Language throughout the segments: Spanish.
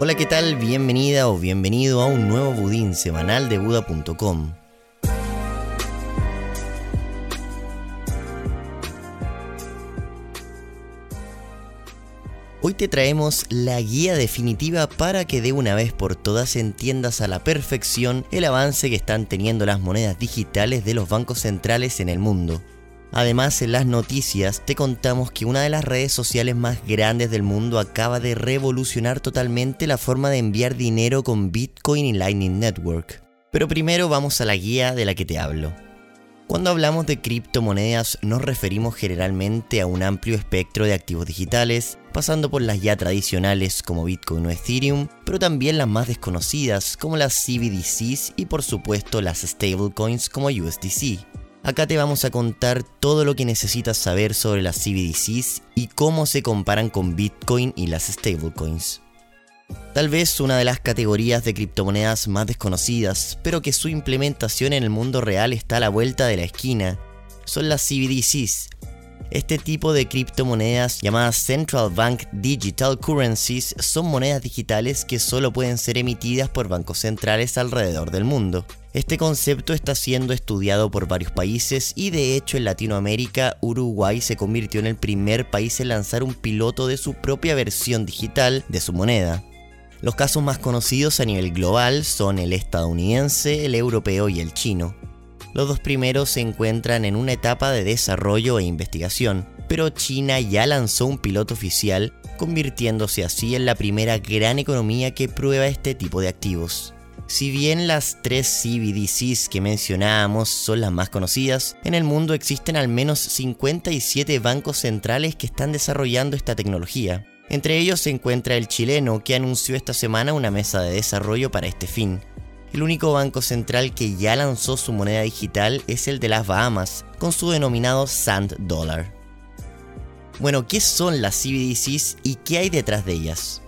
Hola, ¿qué tal? Bienvenida o bienvenido a un nuevo budín semanal de Buda.com. Hoy te traemos la guía definitiva para que de una vez por todas entiendas a la perfección el avance que están teniendo las monedas digitales de los bancos centrales en el mundo. Además, en las noticias te contamos que una de las redes sociales más grandes del mundo acaba de revolucionar totalmente la forma de enviar dinero con Bitcoin y Lightning Network. Pero primero vamos a la guía de la que te hablo. Cuando hablamos de criptomonedas nos referimos generalmente a un amplio espectro de activos digitales, pasando por las ya tradicionales como Bitcoin o Ethereum, pero también las más desconocidas como las CBDCs y por supuesto las stablecoins como USDC. Acá te vamos a contar todo lo que necesitas saber sobre las CBDCs y cómo se comparan con Bitcoin y las stablecoins. Tal vez una de las categorías de criptomonedas más desconocidas, pero que su implementación en el mundo real está a la vuelta de la esquina, son las CBDCs. Este tipo de criptomonedas llamadas Central Bank Digital Currencies son monedas digitales que solo pueden ser emitidas por bancos centrales alrededor del mundo. Este concepto está siendo estudiado por varios países y de hecho en Latinoamérica Uruguay se convirtió en el primer país en lanzar un piloto de su propia versión digital de su moneda. Los casos más conocidos a nivel global son el estadounidense, el europeo y el chino. Los dos primeros se encuentran en una etapa de desarrollo e investigación, pero China ya lanzó un piloto oficial, convirtiéndose así en la primera gran economía que prueba este tipo de activos. Si bien las tres CBDCs que mencionábamos son las más conocidas, en el mundo existen al menos 57 bancos centrales que están desarrollando esta tecnología. Entre ellos se encuentra el chileno, que anunció esta semana una mesa de desarrollo para este fin. El único banco central que ya lanzó su moneda digital es el de las Bahamas, con su denominado Sand Dollar. Bueno, ¿qué son las CBDCs y qué hay detrás de ellas?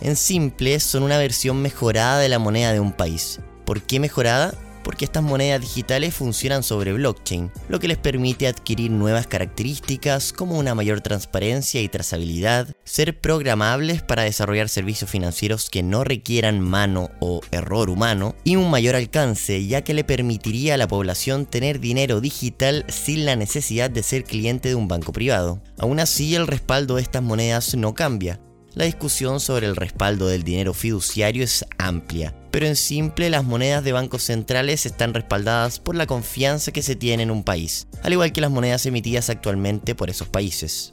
En simple, son una versión mejorada de la moneda de un país. ¿Por qué mejorada? porque estas monedas digitales funcionan sobre blockchain, lo que les permite adquirir nuevas características como una mayor transparencia y trazabilidad, ser programables para desarrollar servicios financieros que no requieran mano o error humano, y un mayor alcance, ya que le permitiría a la población tener dinero digital sin la necesidad de ser cliente de un banco privado. Aún así, el respaldo de estas monedas no cambia, la discusión sobre el respaldo del dinero fiduciario es amplia, pero en simple las monedas de bancos centrales están respaldadas por la confianza que se tiene en un país, al igual que las monedas emitidas actualmente por esos países.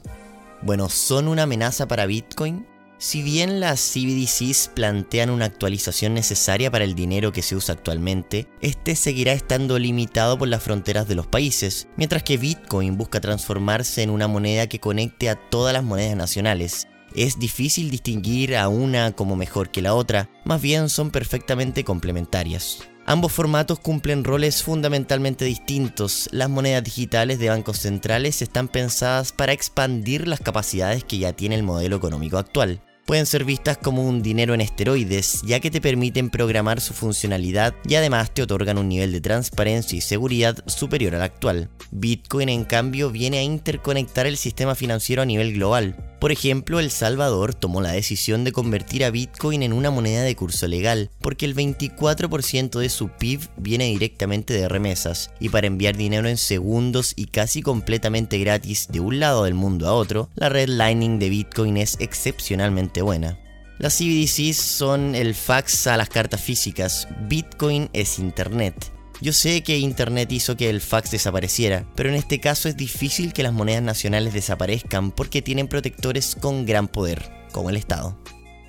Bueno, ¿son una amenaza para Bitcoin? Si bien las CBDCs plantean una actualización necesaria para el dinero que se usa actualmente, este seguirá estando limitado por las fronteras de los países, mientras que Bitcoin busca transformarse en una moneda que conecte a todas las monedas nacionales es difícil distinguir a una como mejor que la otra, más bien son perfectamente complementarias. Ambos formatos cumplen roles fundamentalmente distintos. Las monedas digitales de bancos centrales están pensadas para expandir las capacidades que ya tiene el modelo económico actual pueden ser vistas como un dinero en esteroides, ya que te permiten programar su funcionalidad y además te otorgan un nivel de transparencia y seguridad superior al actual. Bitcoin en cambio viene a interconectar el sistema financiero a nivel global. Por ejemplo, El Salvador tomó la decisión de convertir a Bitcoin en una moneda de curso legal, porque el 24% de su PIB viene directamente de remesas, y para enviar dinero en segundos y casi completamente gratis de un lado del mundo a otro, la red Lightning de Bitcoin es excepcionalmente buena. Las CBDCs son el fax a las cartas físicas, Bitcoin es Internet. Yo sé que Internet hizo que el fax desapareciera, pero en este caso es difícil que las monedas nacionales desaparezcan porque tienen protectores con gran poder, como el Estado.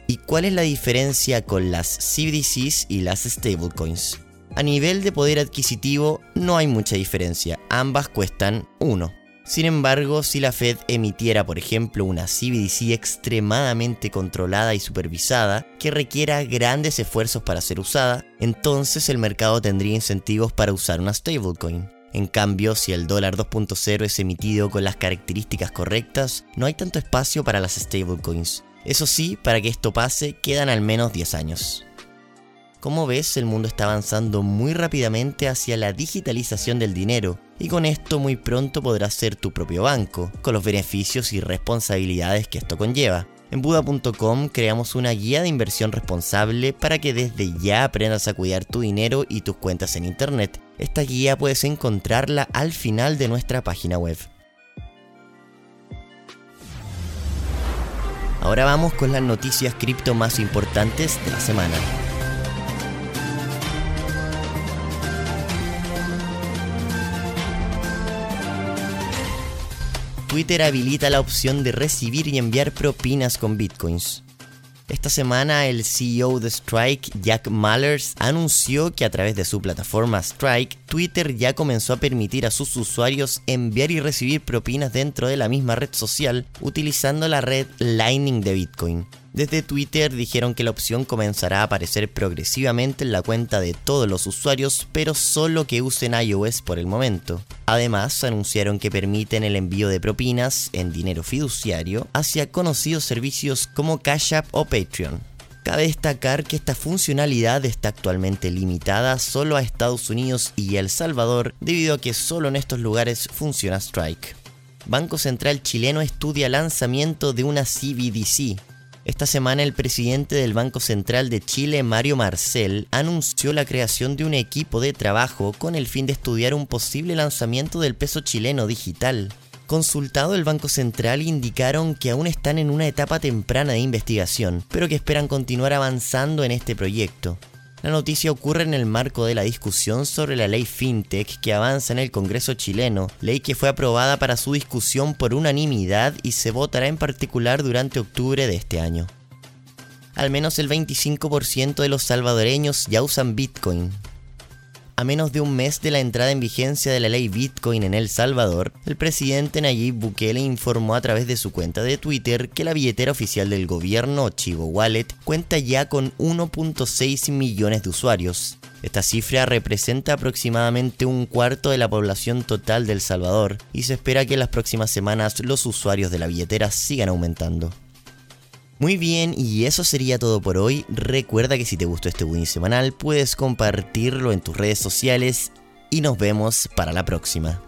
¿Y cuál es la diferencia con las CBDCs y las stablecoins? A nivel de poder adquisitivo no hay mucha diferencia, ambas cuestan 1. Sin embargo, si la Fed emitiera, por ejemplo, una CBDC extremadamente controlada y supervisada, que requiera grandes esfuerzos para ser usada, entonces el mercado tendría incentivos para usar una stablecoin. En cambio, si el dólar 2.0 es emitido con las características correctas, no hay tanto espacio para las stablecoins. Eso sí, para que esto pase, quedan al menos 10 años. Como ves, el mundo está avanzando muy rápidamente hacia la digitalización del dinero, y con esto muy pronto podrás ser tu propio banco, con los beneficios y responsabilidades que esto conlleva. En Buda.com creamos una guía de inversión responsable para que desde ya aprendas a cuidar tu dinero y tus cuentas en Internet. Esta guía puedes encontrarla al final de nuestra página web. Ahora vamos con las noticias cripto más importantes de la semana. Twitter habilita la opción de recibir y enviar propinas con bitcoins. Esta semana el CEO de Strike, Jack Mallers, anunció que a través de su plataforma Strike, Twitter ya comenzó a permitir a sus usuarios enviar y recibir propinas dentro de la misma red social utilizando la red Lightning de Bitcoin. Desde Twitter dijeron que la opción comenzará a aparecer progresivamente en la cuenta de todos los usuarios, pero solo que usen iOS por el momento. Además, anunciaron que permiten el envío de propinas en dinero fiduciario hacia conocidos servicios como Cash App o Patreon. Cabe destacar que esta funcionalidad está actualmente limitada solo a Estados Unidos y El Salvador debido a que solo en estos lugares funciona Strike. Banco Central chileno estudia lanzamiento de una CBDC, esta semana el presidente del Banco Central de Chile, Mario Marcel, anunció la creación de un equipo de trabajo con el fin de estudiar un posible lanzamiento del peso chileno digital. Consultado el Banco Central indicaron que aún están en una etapa temprana de investigación, pero que esperan continuar avanzando en este proyecto. La noticia ocurre en el marco de la discusión sobre la ley FinTech que avanza en el Congreso chileno, ley que fue aprobada para su discusión por unanimidad y se votará en particular durante octubre de este año. Al menos el 25% de los salvadoreños ya usan Bitcoin, a menos de un mes de la entrada en vigencia de la ley Bitcoin en El Salvador, el presidente Nayib Bukele informó a través de su cuenta de Twitter que la billetera oficial del gobierno, Chivo Wallet, cuenta ya con 1.6 millones de usuarios. Esta cifra representa aproximadamente un cuarto de la población total de El Salvador y se espera que en las próximas semanas los usuarios de la billetera sigan aumentando. Muy bien, y eso sería todo por hoy. Recuerda que si te gustó este Win semanal, puedes compartirlo en tus redes sociales y nos vemos para la próxima.